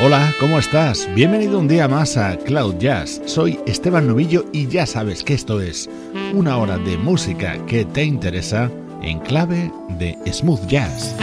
Hola, ¿cómo estás? Bienvenido un día más a Cloud Jazz. Soy Esteban Novillo y ya sabes que esto es una hora de música que te interesa en clave de smooth jazz.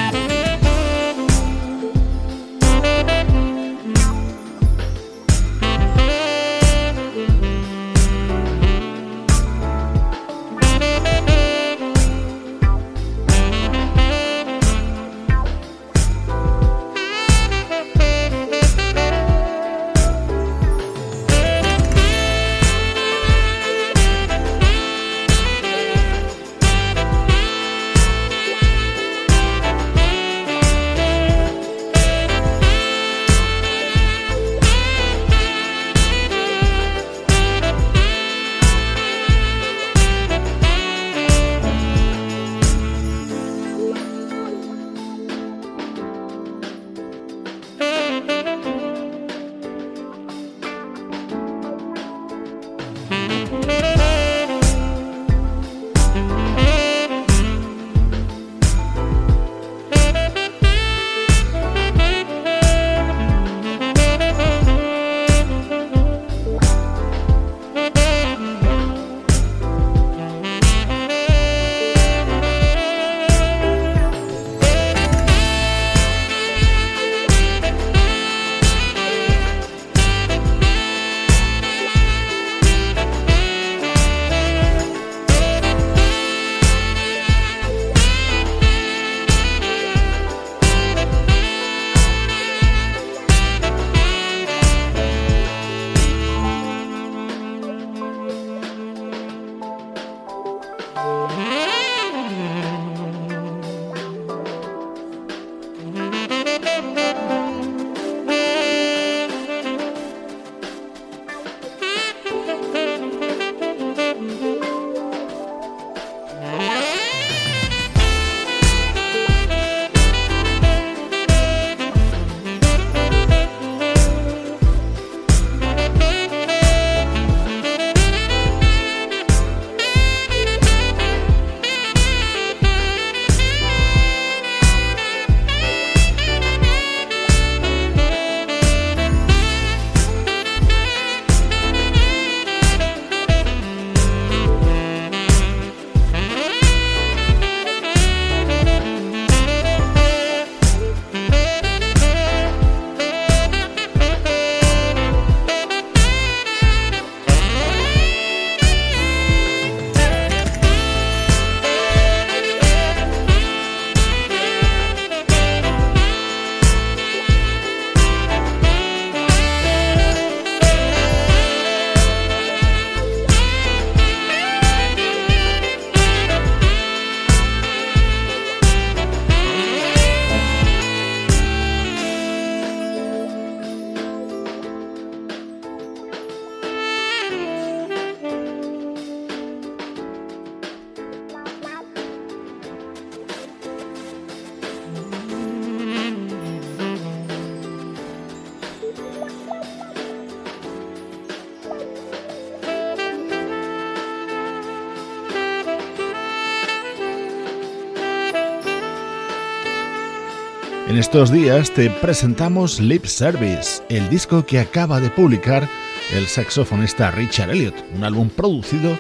Estos días te presentamos Lip Service, el disco que acaba de publicar el saxofonista Richard Elliot, un álbum producido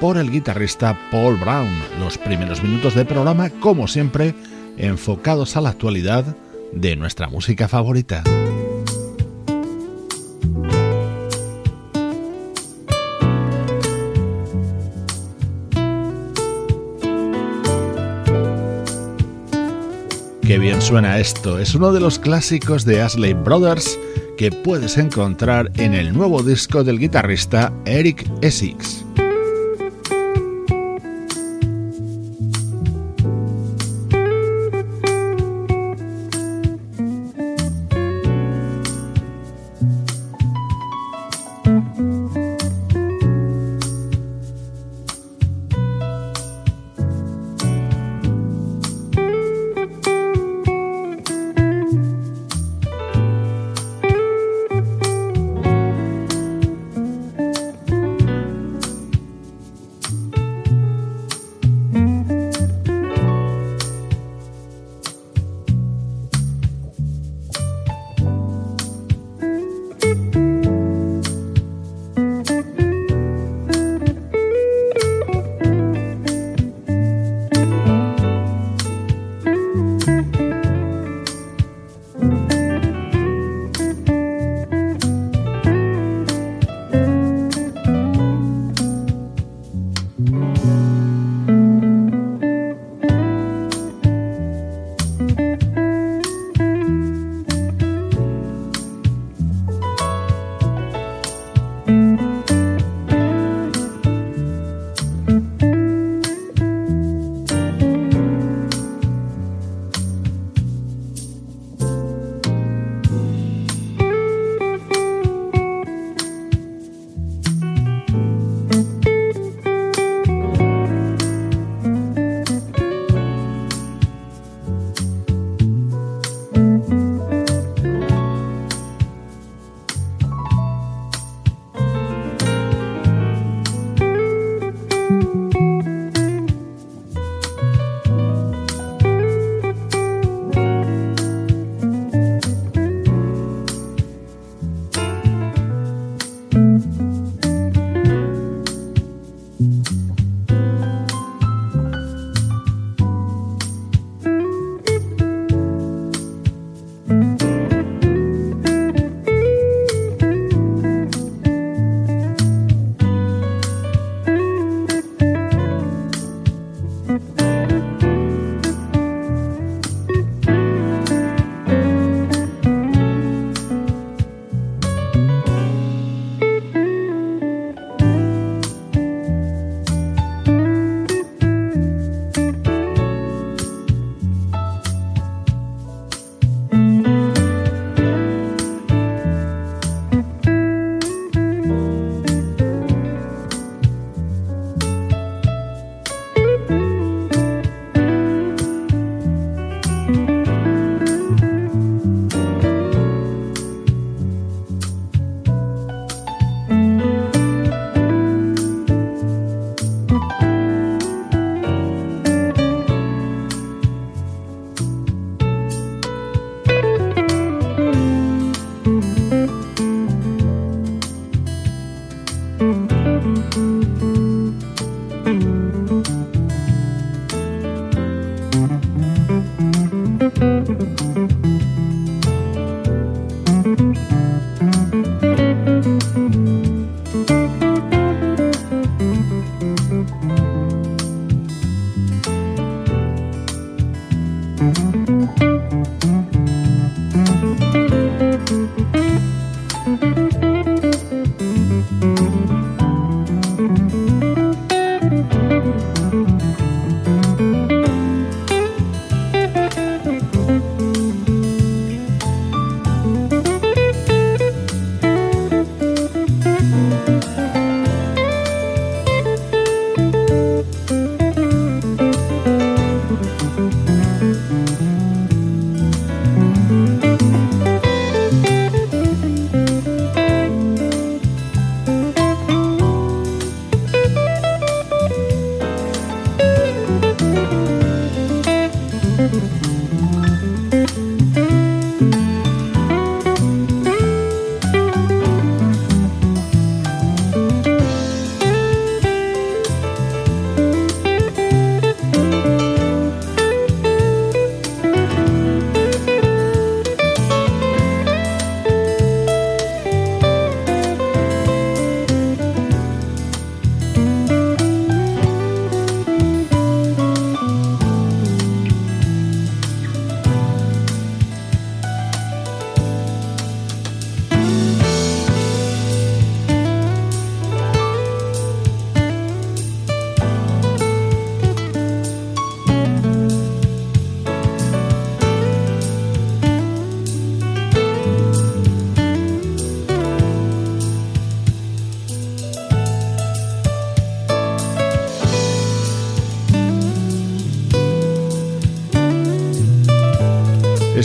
por el guitarrista Paul Brown. Los primeros minutos de programa, como siempre, enfocados a la actualidad de nuestra música favorita. Suena esto. Es uno de los clásicos de Ashley Brothers que puedes encontrar en el nuevo disco del guitarrista Eric Essex.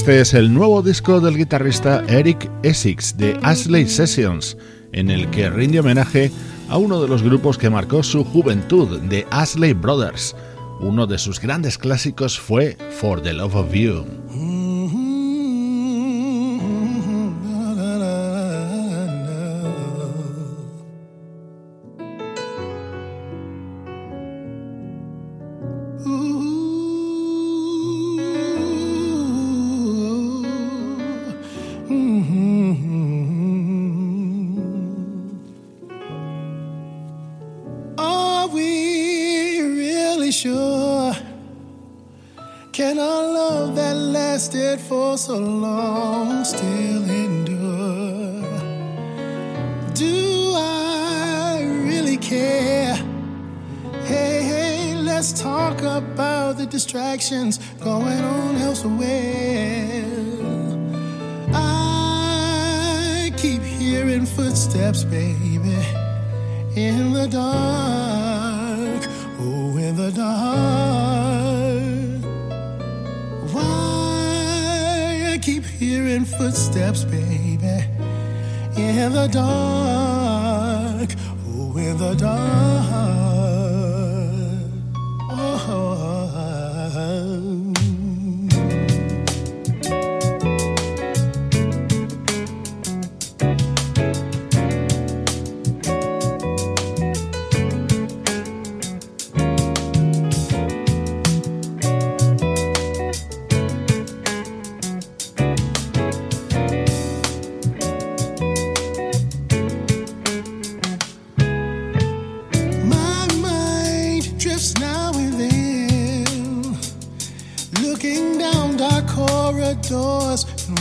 Este es el nuevo disco del guitarrista Eric Essex de Ashley Sessions, en el que rinde homenaje a uno de los grupos que marcó su juventud, de Ashley Brothers. Uno de sus grandes clásicos fue For the Love of You. Talk about the distractions going on elsewhere. I keep hearing footsteps, baby, in the dark. Oh, in the dark. Why I keep hearing footsteps, baby, in the dark. Oh, in the dark.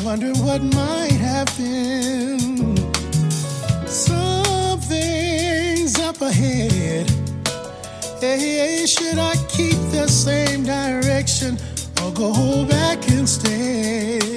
Wondering what might have been. Something's up ahead. Hey, should I keep the same direction or go back instead?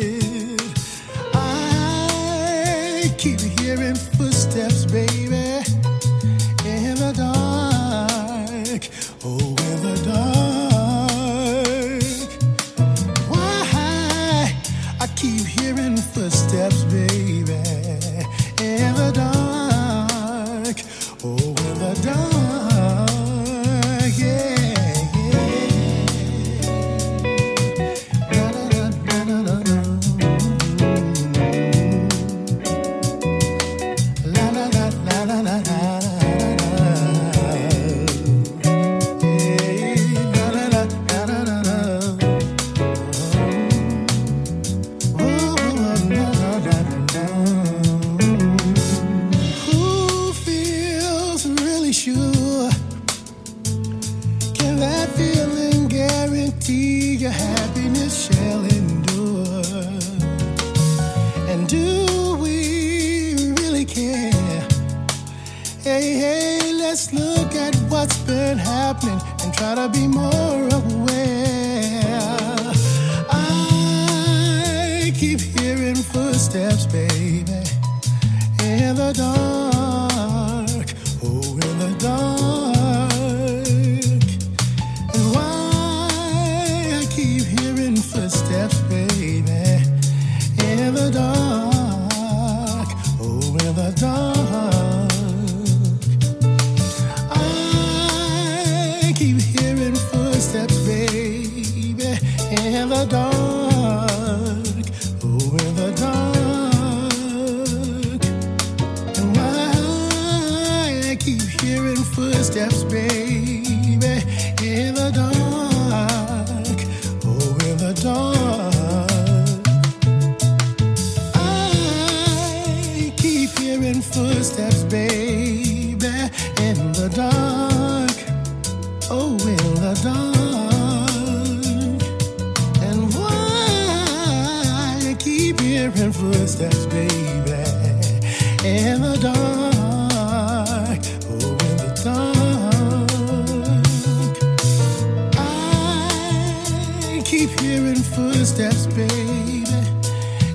footsteps, baby,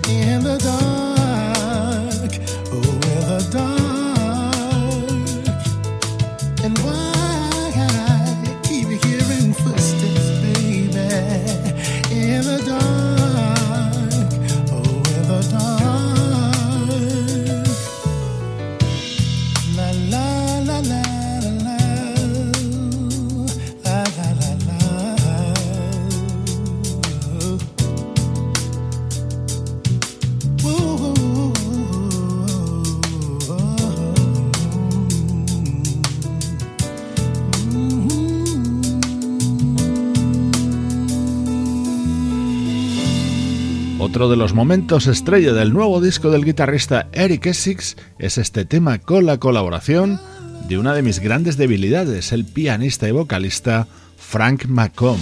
in the dark. Otro de los momentos estrella del nuevo disco del guitarrista Eric Essex es este tema con la colaboración de una de mis grandes debilidades, el pianista y vocalista Frank McComb.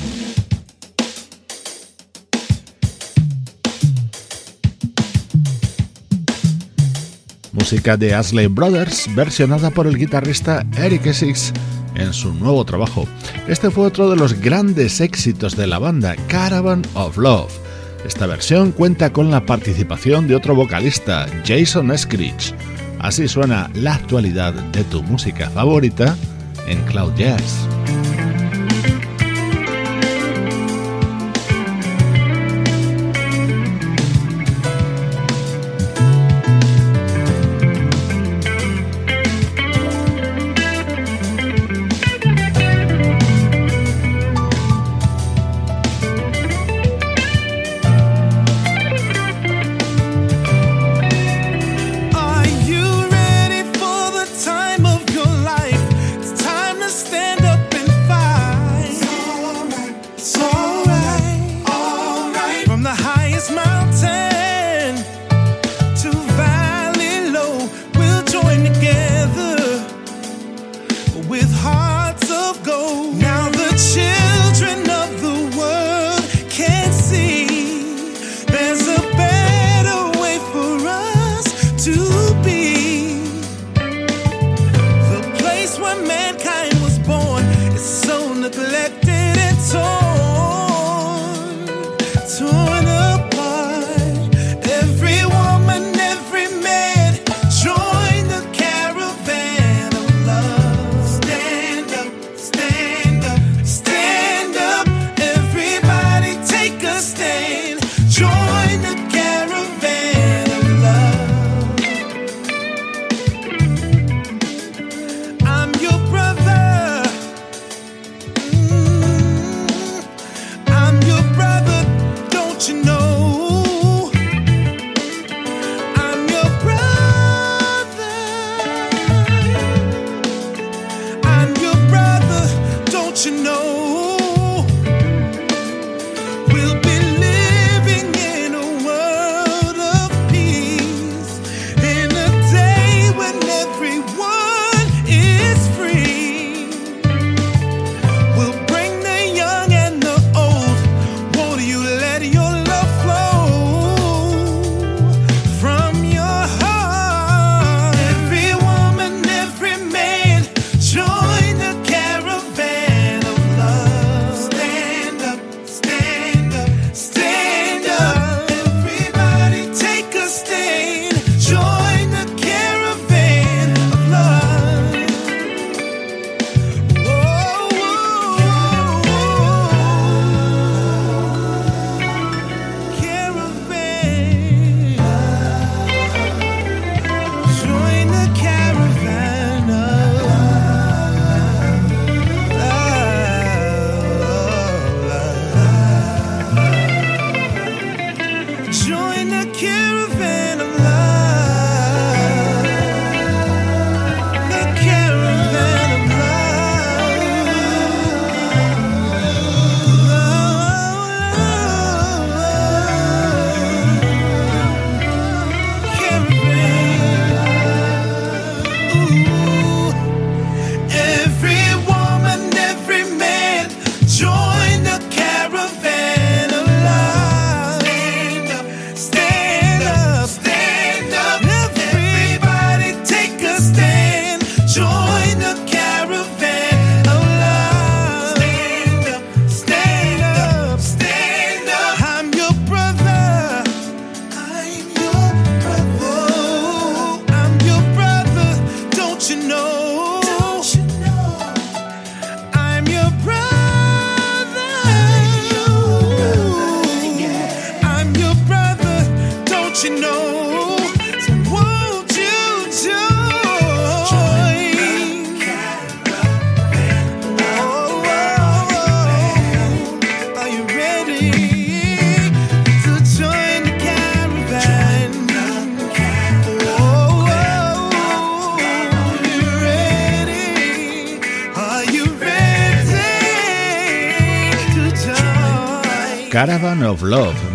Música de Ashley Brothers, versionada por el guitarrista Eric Essex en su nuevo trabajo. Este fue otro de los grandes éxitos de la banda, Caravan of Love. Esta versión cuenta con la participación de otro vocalista, Jason Screech. Así suena la actualidad de tu música favorita en Cloud Jazz.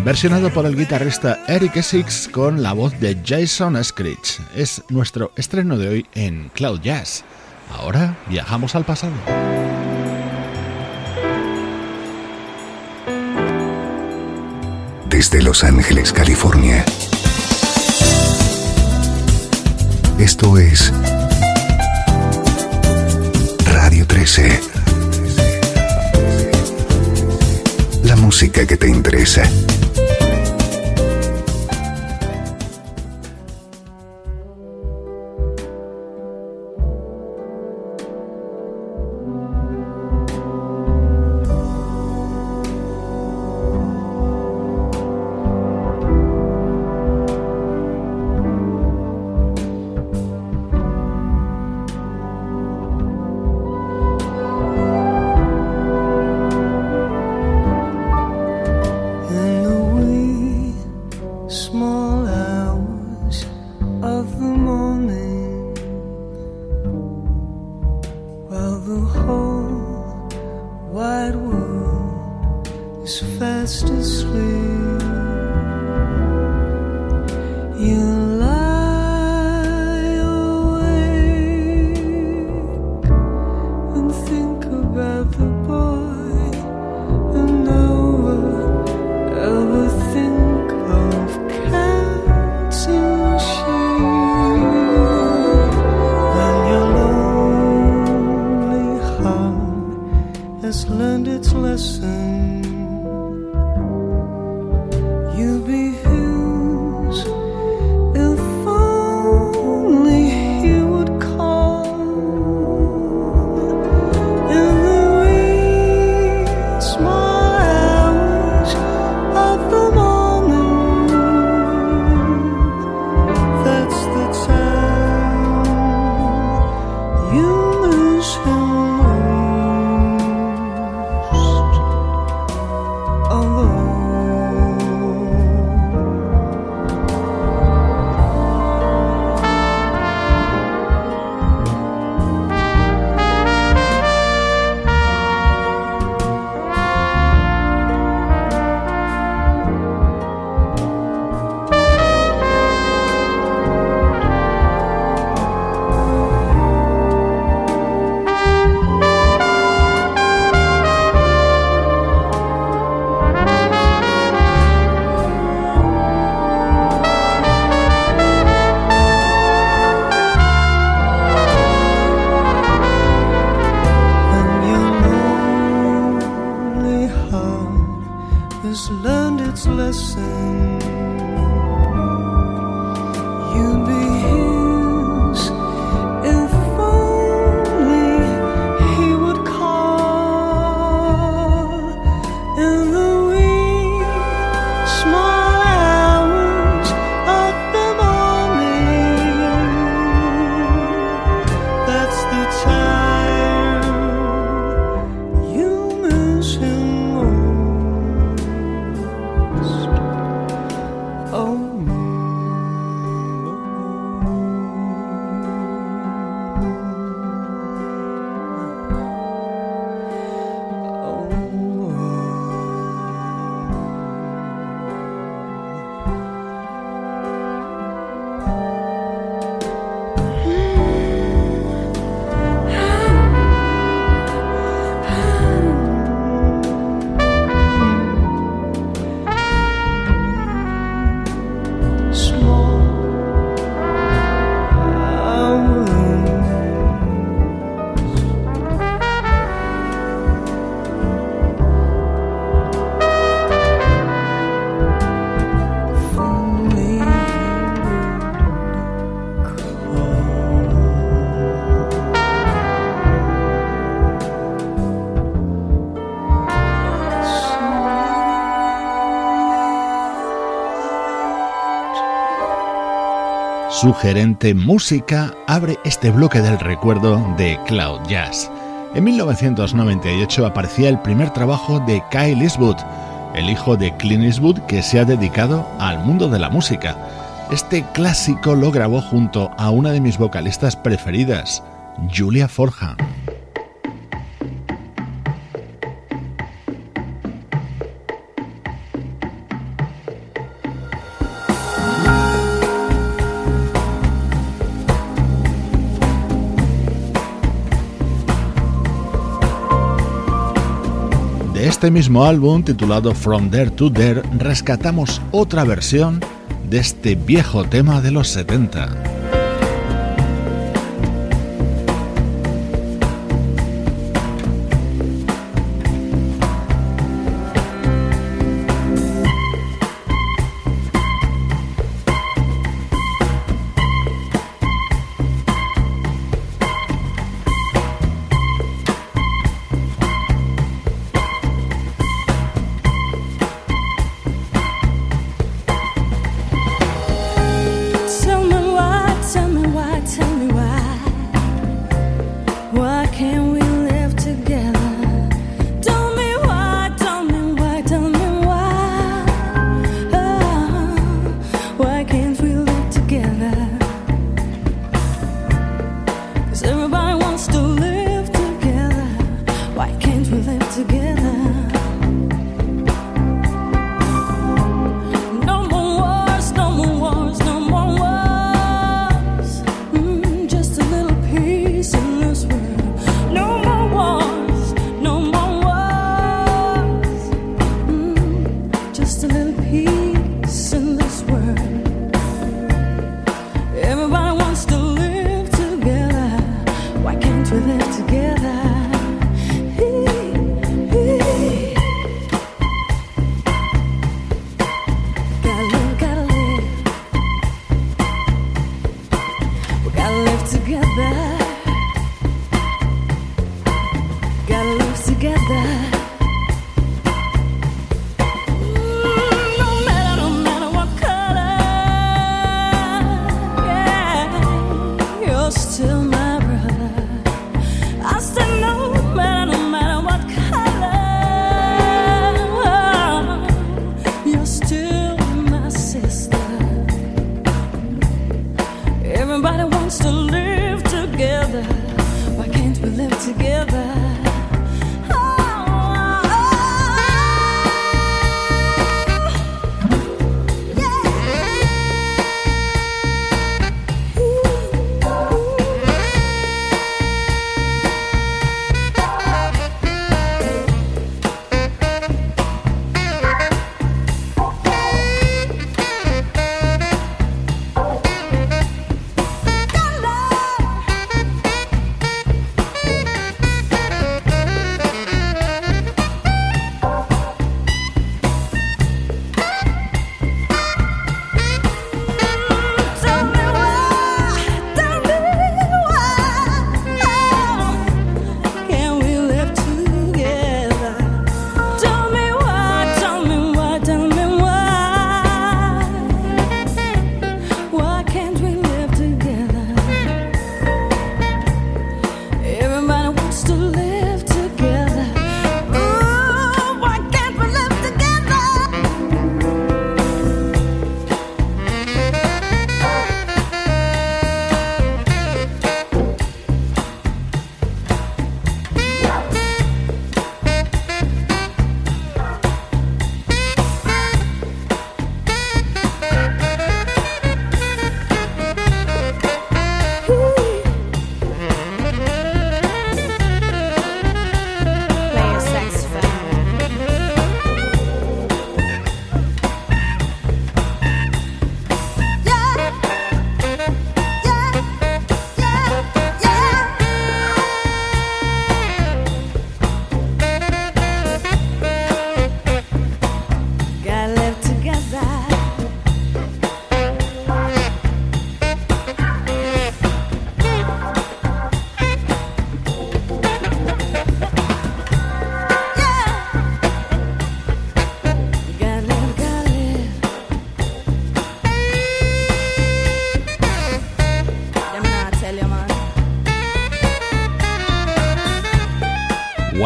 Versionado por el guitarrista Eric Essex con la voz de Jason Screech. Es nuestro estreno de hoy en Cloud Jazz. Ahora viajamos al pasado. Desde Los Ángeles, California. Esto es Radio 13. la música que te interesa. Sugerente música abre este bloque del recuerdo de Cloud Jazz. En 1998 aparecía el primer trabajo de Kyle Eastwood, el hijo de Clint Eastwood que se ha dedicado al mundo de la música. Este clásico lo grabó junto a una de mis vocalistas preferidas, Julia Forja. Este mismo álbum titulado From There to There rescatamos otra versión de este viejo tema de los 70.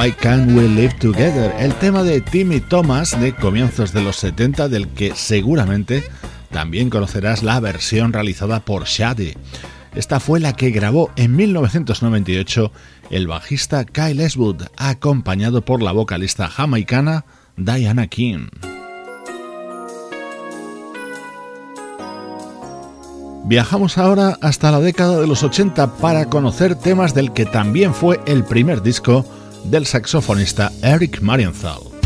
Why Can't We Live Together, el tema de Timmy Thomas de comienzos de los 70 del que seguramente también conocerás la versión realizada por Shady. Esta fue la que grabó en 1998 el bajista Kyle Eswood, acompañado por la vocalista jamaicana Diana King. Viajamos ahora hasta la década de los 80 para conocer temas del que también fue el primer disco del saxofonista Eric Marienthal.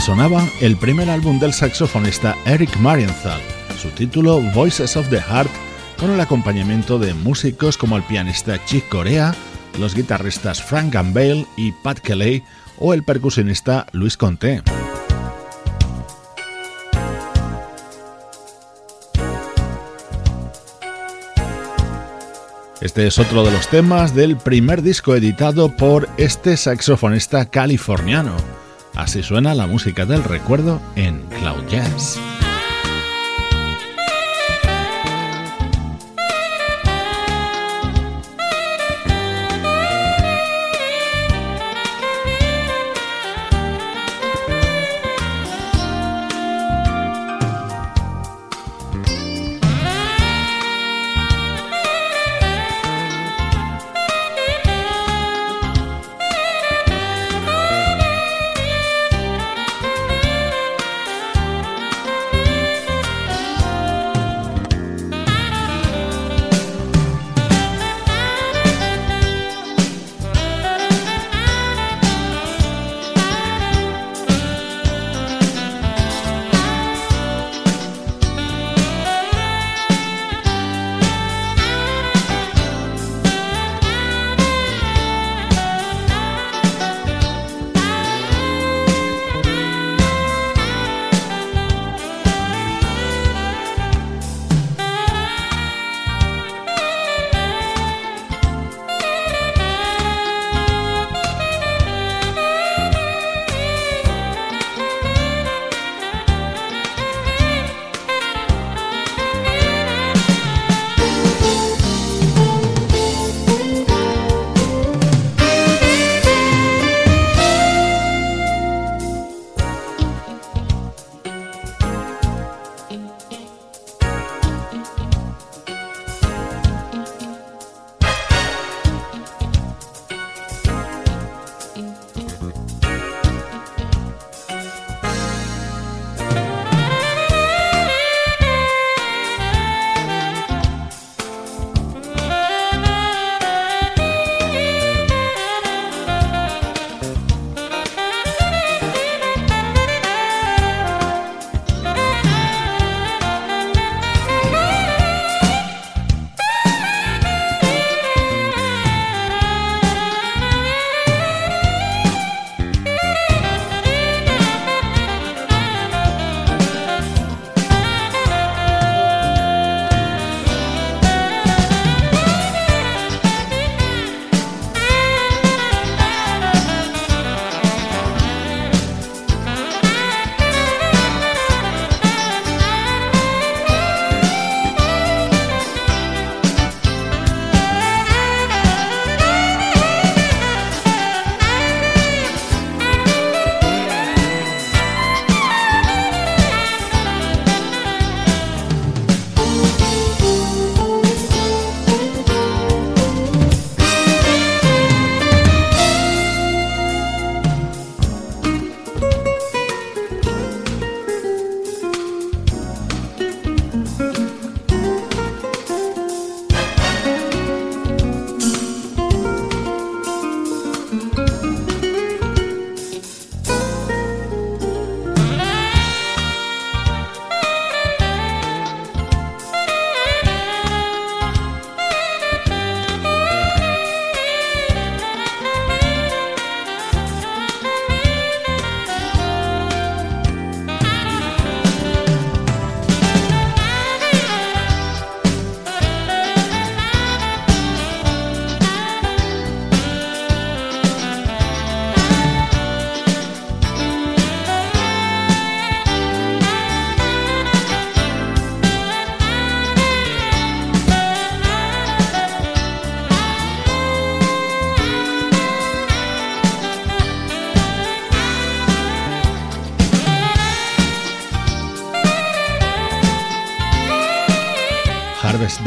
Sonaba el primer álbum del saxofonista Eric Marienthal, su título Voices of the Heart, con el acompañamiento de músicos como el pianista Chick Corea, los guitarristas Frank Gambale y Pat Kelly o el percusionista Luis Conté. Este es otro de los temas del primer disco editado por este saxofonista californiano. Así suena la música del recuerdo en Cloud Jazz.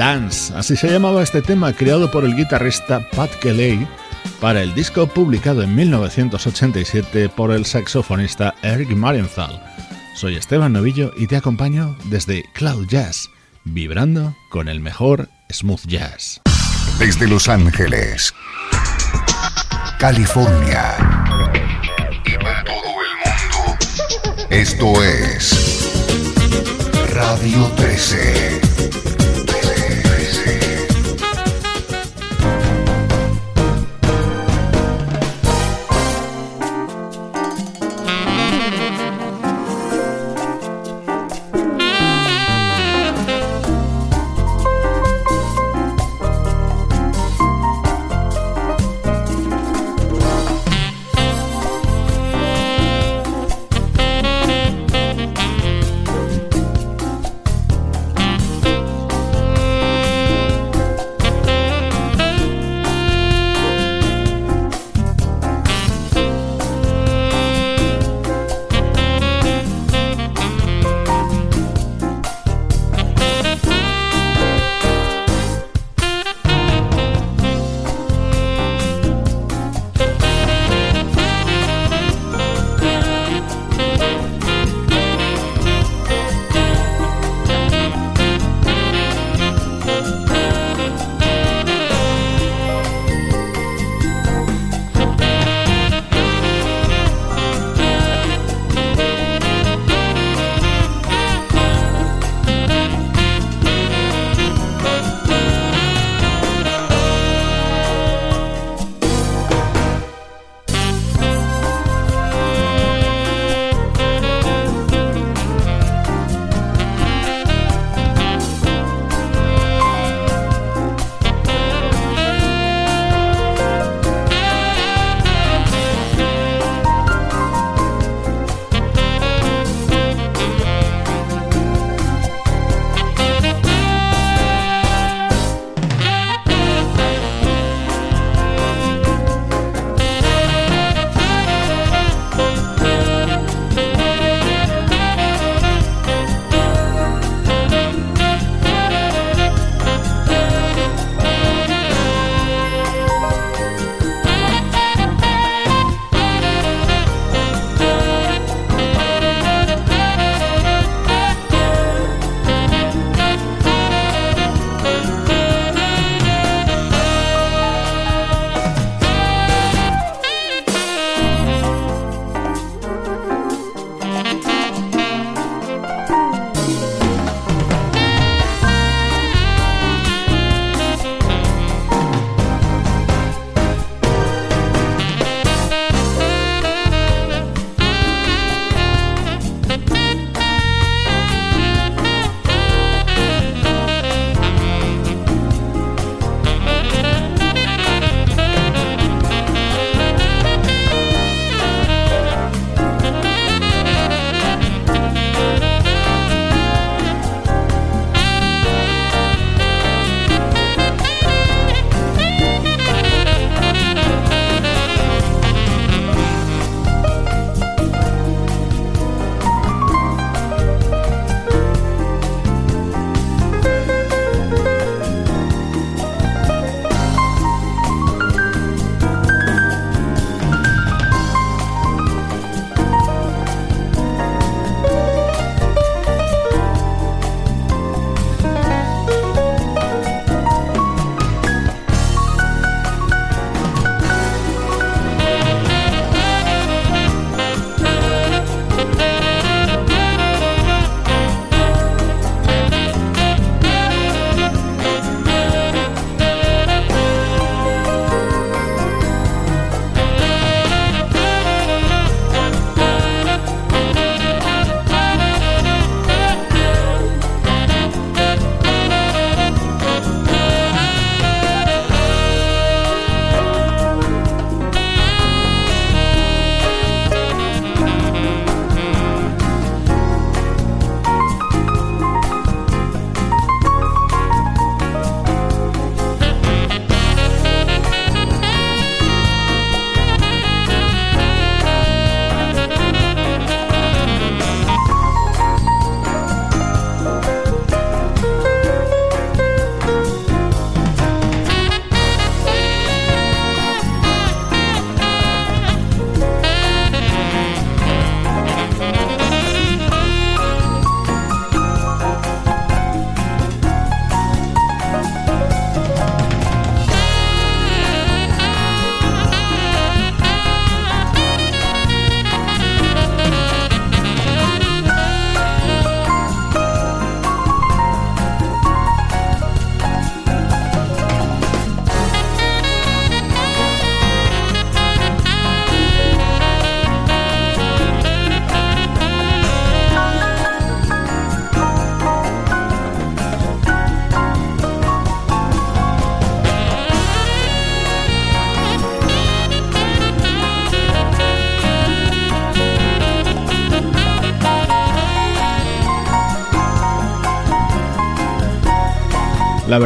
Dance, así se llamaba este tema creado por el guitarrista Pat Kelly para el disco publicado en 1987 por el saxofonista Eric Marienthal. Soy Esteban Novillo y te acompaño desde Cloud Jazz, vibrando con el mejor smooth jazz. Desde Los Ángeles, California y para todo el mundo. Esto es Radio 13.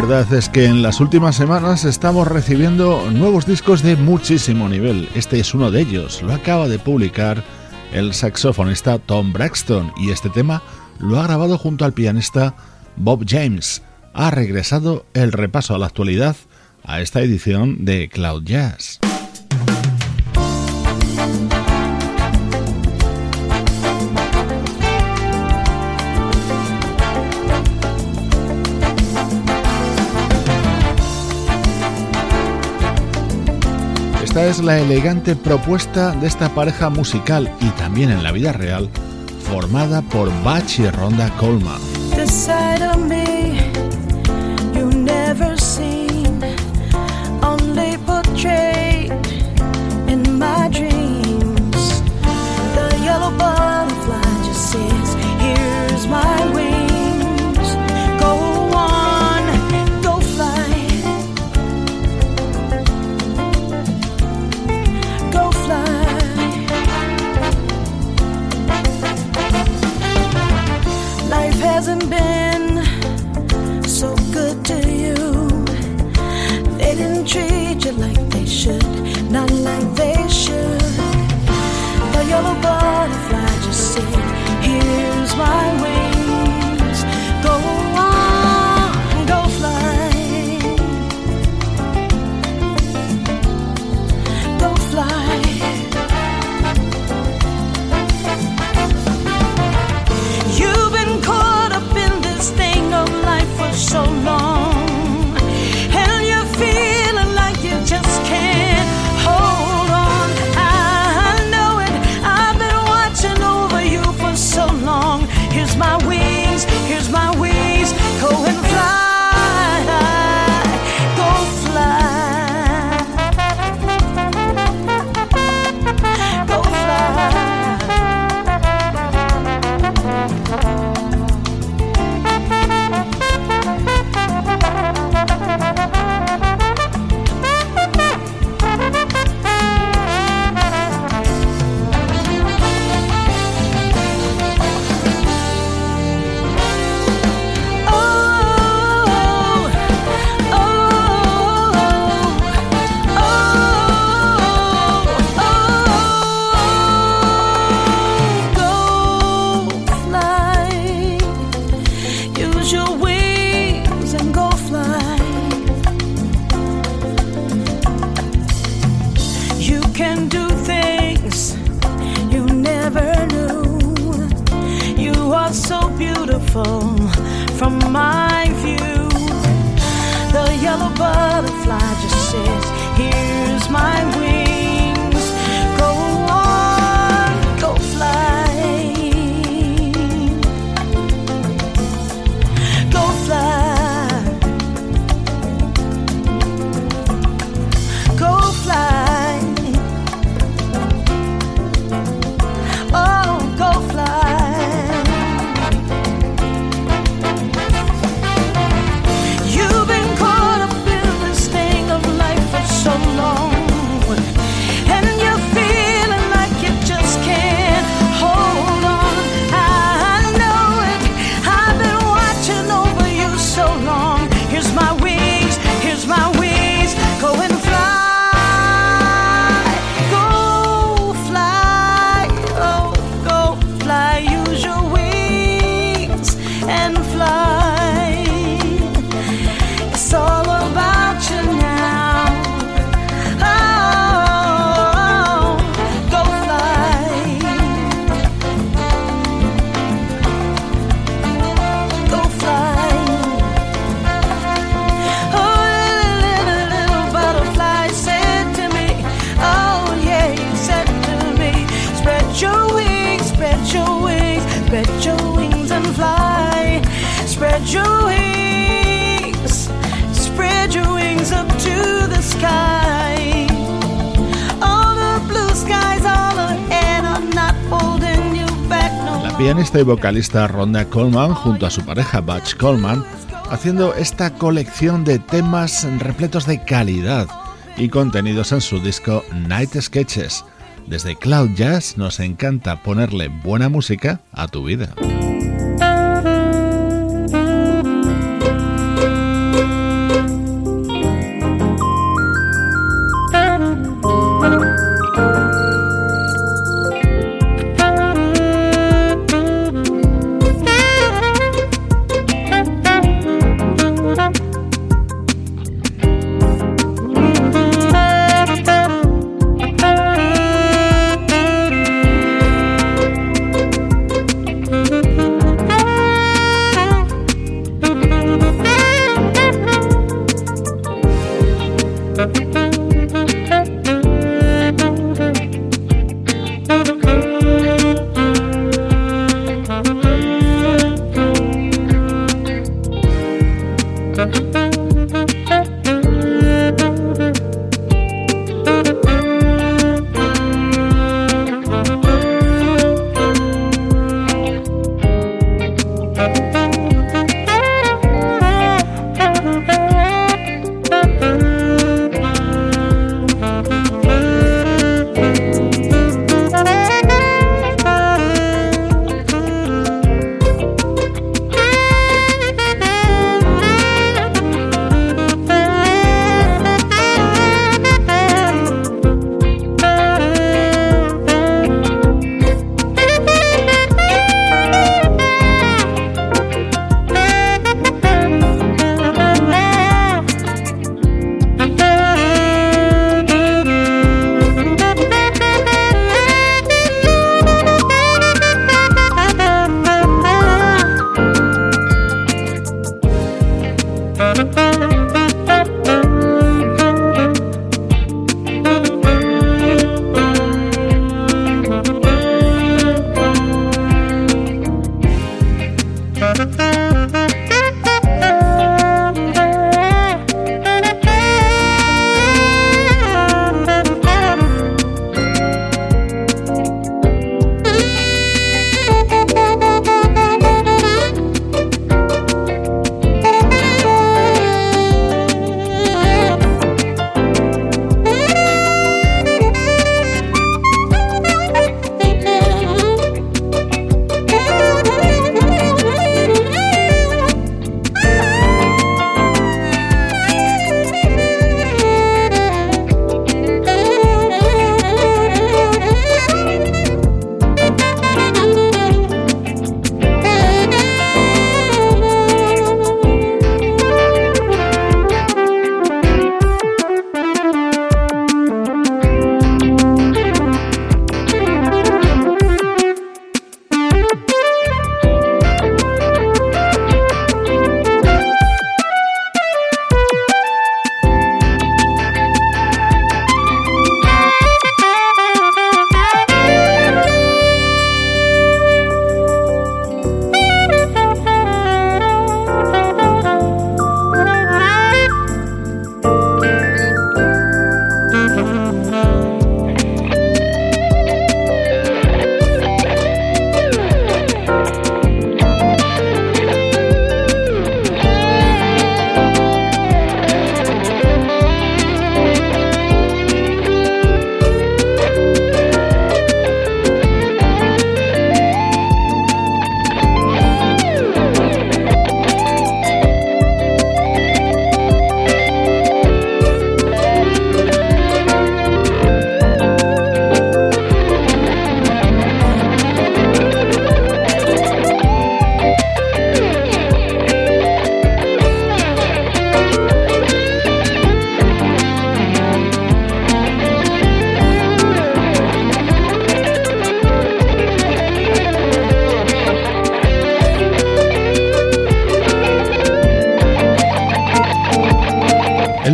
Verdad es que en las últimas semanas estamos recibiendo nuevos discos de muchísimo nivel. Este es uno de ellos, lo acaba de publicar el saxofonista Tom Braxton y este tema lo ha grabado junto al pianista Bob James. Ha regresado el repaso a la actualidad a esta edición de Cloud Jazz. Es la elegante propuesta de esta pareja musical y también en la vida real, formada por Bach y Ronda Coleman. promises. Here's my pianista y vocalista Rhonda Coleman junto a su pareja Butch Coleman haciendo esta colección de temas repletos de calidad y contenidos en su disco Night Sketches. Desde Cloud Jazz nos encanta ponerle buena música a tu vida.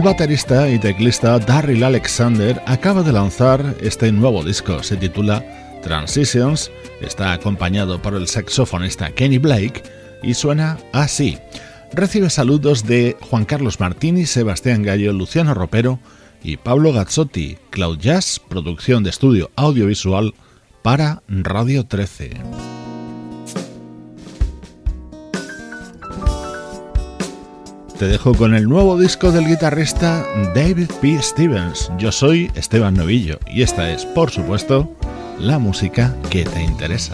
Baterista y teclista Darryl Alexander acaba de lanzar este nuevo disco. Se titula Transitions, está acompañado por el saxofonista Kenny Blake y suena así. Recibe saludos de Juan Carlos Martini, Sebastián Gallo, Luciano Ropero y Pablo Gazzotti, Cloud Jazz, producción de estudio audiovisual para Radio 13. Te dejo con el nuevo disco del guitarrista David P. Stevens. Yo soy Esteban Novillo y esta es, por supuesto, la música que te interesa.